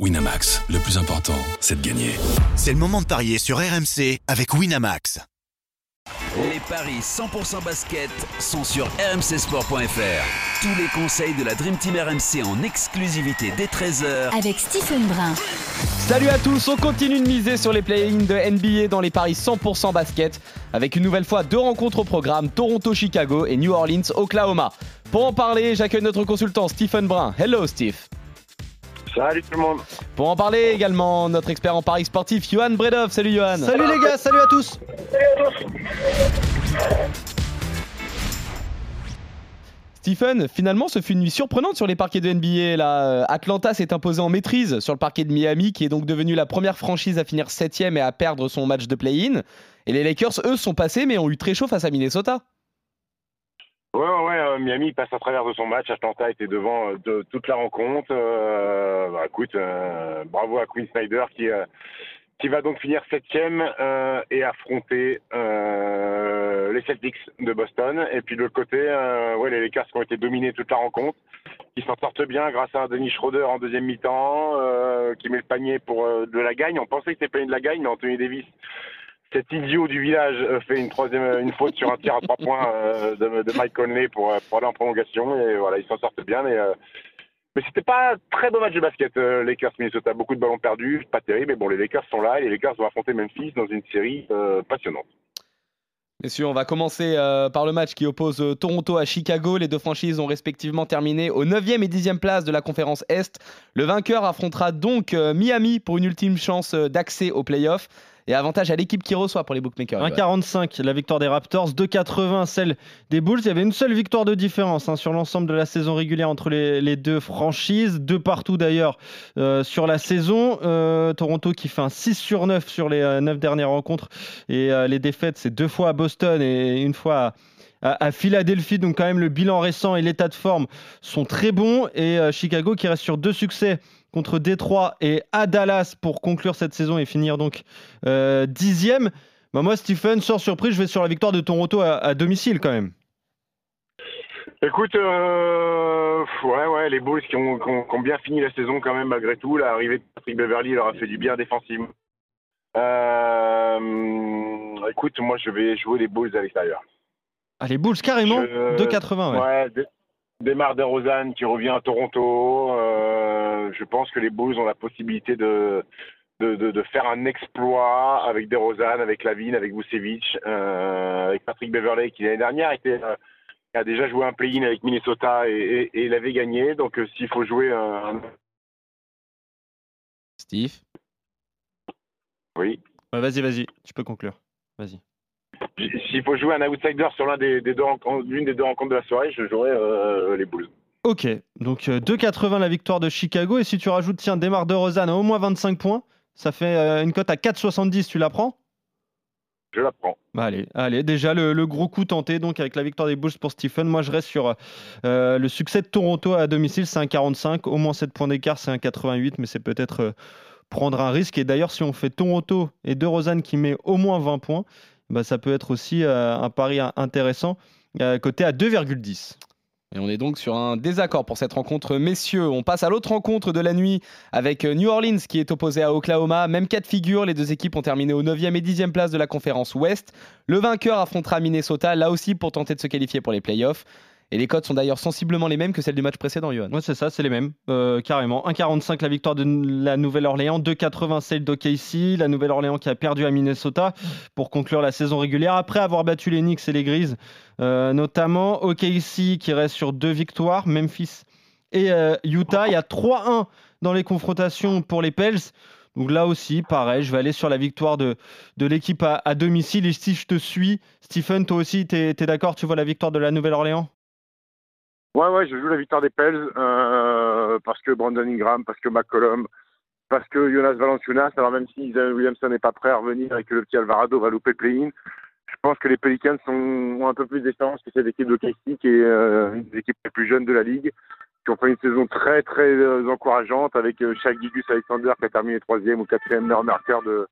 Winamax, le plus important, c'est de gagner. C'est le moment de parier sur RMC avec Winamax. Les paris 100% basket sont sur rmcsport.fr. Tous les conseils de la Dream Team RMC en exclusivité dès 13h avec Stephen Brun. Salut à tous, on continue de miser sur les play-ins de NBA dans les paris 100% basket avec une nouvelle fois deux rencontres au programme Toronto-Chicago et New Orleans-Oklahoma. Pour en parler, j'accueille notre consultant Stephen Brun. Hello Steve. Salut tout le monde. Pour en parler également, notre expert en paris sportif, Johan Bredov. Salut Johan. Salut les gars, salut à tous. Salut à tous. Stephen, finalement, ce fut une nuit surprenante sur les parquets de NBA. Là. Atlanta s'est imposé en maîtrise sur le parquet de Miami, qui est donc devenu la première franchise à finir 7 et à perdre son match de play-in. Et les Lakers, eux, sont passés, mais ont eu très chaud face à Minnesota. Ouais, ouais, euh, Miami passe à travers de son match. Atlanta était devant euh, de toute la rencontre. Euh, bah, écoute, euh, bravo à Quinn Snyder qui, qui va donc finir septième et affronter les Celtics de Boston. Et puis de l'autre côté, ouais, les Lakers qui ont été dominés toute la rencontre, qui s'en sortent bien grâce à Denis Schroeder en deuxième mi-temps, qui met le panier pour de la gagne. On pensait que c'était panier de la gagne, mais Anthony Davis cet idiot du village fait une troisième une faute sur un tir à trois points euh, de, Mike Conley pour, aller en prolongation et voilà ils s'en sortent bien mais euh, mais c'était pas très beau match de basket euh, Lakers Minnesota beaucoup de ballons perdus pas terrible mais bon les Lakers sont là et les Lakers vont affronter Memphis dans une série passionnante Messieurs, on va commencer euh, par le match qui oppose euh, Toronto à Chicago. Les deux franchises ont respectivement terminé aux 9e et 10e places de la conférence Est. Le vainqueur affrontera donc euh, Miami pour une ultime chance d'accès aux playoffs. Et avantage à l'équipe qui reçoit pour les bookmakers. 1,45 la victoire des Raptors, 2,80 celle des Bulls. Il y avait une seule victoire de différence hein, sur l'ensemble de la saison régulière entre les, deux franchises, deux partout d'ailleurs euh, sur la saison. Euh, Toronto qui fait un 6 sur 9 sur les euh, 9 dernières rencontres et euh, les défaites c'est deux fois à Boston et une fois à, à Philadelphie. Donc quand même le bilan récent et l'état de forme sont très bons et Chicago qui reste sur deux succès contre Détroit et à Dallas pour conclure cette saison et finir donc euh, dixième. Bah moi, Stephen, sans surprise, je vais sur la victoire de Toronto à, à domicile quand même. Écoute, euh, ouais, ouais, les Bulls qui ont, qui, ont, qui ont, bien fini la saison quand même malgré tout. L'arrivée de Patrick Beverly leur a fait du bien défensivement. Euh, écoute, moi je vais jouer les Bulls à l'extérieur. Ah, les Bulls carrément je, 2,80 ouais. ouais démarre de Rosanne qui revient à Toronto. Euh, je pense que les Bulls ont la possibilité de, de, de, de faire un exploit avec DeRozan, avec Lavine, avec Vucevic, euh, avec Patrick Beverley qui l'année dernière était, euh, a déjà joué un play-in avec Minnesota et, et, et il avait gagné. Donc euh, s'il faut jouer un... Steve Oui. Ouais, vas-y, vas-y, tu peux conclure. Vas-y. S'il faut jouer un outsider sur l'une des, des, deux, des deux rencontres de la soirée, je jouerai euh, les Bulls. Ok, donc euh, 2,80 la victoire de Chicago. Et si tu rajoutes, tiens, Demar de Rosanne à au moins 25 points, ça fait euh, une cote à 4,70. Tu la prends? Je la prends. Bah allez, allez, déjà le, le, gros coup tenté donc avec la victoire des Bulls pour Stephen. Moi, je reste sur euh, le succès de Toronto à domicile, c'est un 45. Au moins 7 points d'écart, c'est un 88, mais c'est peut-être euh, prendre un risque. Et d'ailleurs, si on fait Toronto et De Rosanne qui met au moins 20 points, bah, ça peut être aussi euh, un pari intéressant, euh, coté à 2,10. Et on est donc sur un désaccord pour cette rencontre, messieurs. On passe à l'autre rencontre de la nuit avec New Orleans qui est opposé à Oklahoma. Même cas de figure, les deux équipes ont terminé aux 9e et 10e place de la conférence Ouest. Le vainqueur affrontera Minnesota, là aussi pour tenter de se qualifier pour les playoffs. Et les codes sont d'ailleurs sensiblement les mêmes que celles du match précédent, Johan. Oui, c'est ça, c'est les mêmes, euh, carrément. 1,45 la victoire de la Nouvelle-Orléans, 2,80 celle d'OKC, la Nouvelle-Orléans qui a perdu à Minnesota pour conclure la saison régulière après avoir battu les Knicks et les Grises, euh, notamment OKC qui reste sur deux victoires, Memphis et euh, Utah. Il y a 3-1 dans les confrontations pour les Pels. Donc là aussi, pareil, je vais aller sur la victoire de, l'équipe à, domicile. Et si je te suis, Stephen, toi aussi, tu es d'accord Tu vois la victoire de la Nouvelle-Orléans? Ouais, ouais, je joue la victoire des Pels euh, parce que Brandon Ingram, parce que McCollum, parce que Jonas Valanciunas. Alors même si Williamson n'est pas prêt à revenir et que le petit Alvarado va louper le play-in, je pense que les Pelicans ont un peu plus d'expérience que cette équipe de Casey, qui est euh, une des équipes les plus jeunes de la ligue, qui ont fait une saison très très euh, encourageante avec euh, Shaq Gigus Alexander qui a terminé troisième ou quatrième meilleur marqueur de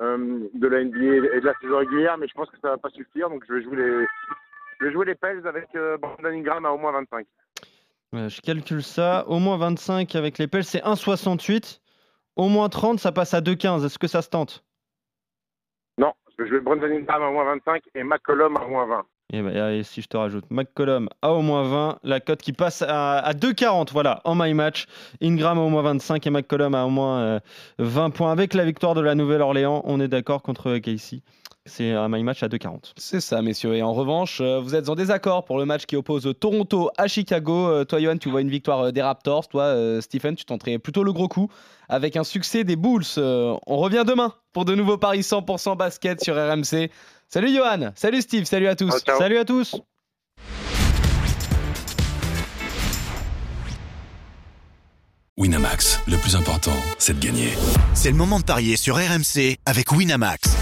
euh, de la NBA et de la saison régulière. Mais je pense que ça va pas suffire, donc je vais jouer les je vais jouer les Pels avec euh, Brandon Ingram à au moins 25. Ouais, je calcule ça. Au moins 25 avec les Pels, c'est 1,68. Au moins 30, ça passe à 2,15. Est-ce que ça se tente? Non, je vais Brandon Ingram à moins 25 et McCollum à moins 20. Et, bah, et si je te rajoute McCollum à au moins 20, la cote qui passe à, à 2,40 voilà, en my match. Ingram à au moins 25 et McCollum à au moins euh, 20 points. Avec la victoire de la Nouvelle-Orléans, on est d'accord contre Casey? C'est un my match à 2,40. C'est ça, messieurs. Et en revanche, euh, vous êtes en désaccord pour le match qui oppose Toronto à Chicago. Euh, toi, Johan, tu vois une victoire euh, des Raptors. Toi, Stephen, tu tenterais plutôt le gros coup avec un succès des Bulls. On revient demain pour de nouveaux paris 100% basket sur RMC. Salut Johan, salut Steve, salut à tous. Ciao. Salut à tous Winamax, le plus important, c'est de gagner. C'est le moment de parier sur RMC avec Winamax.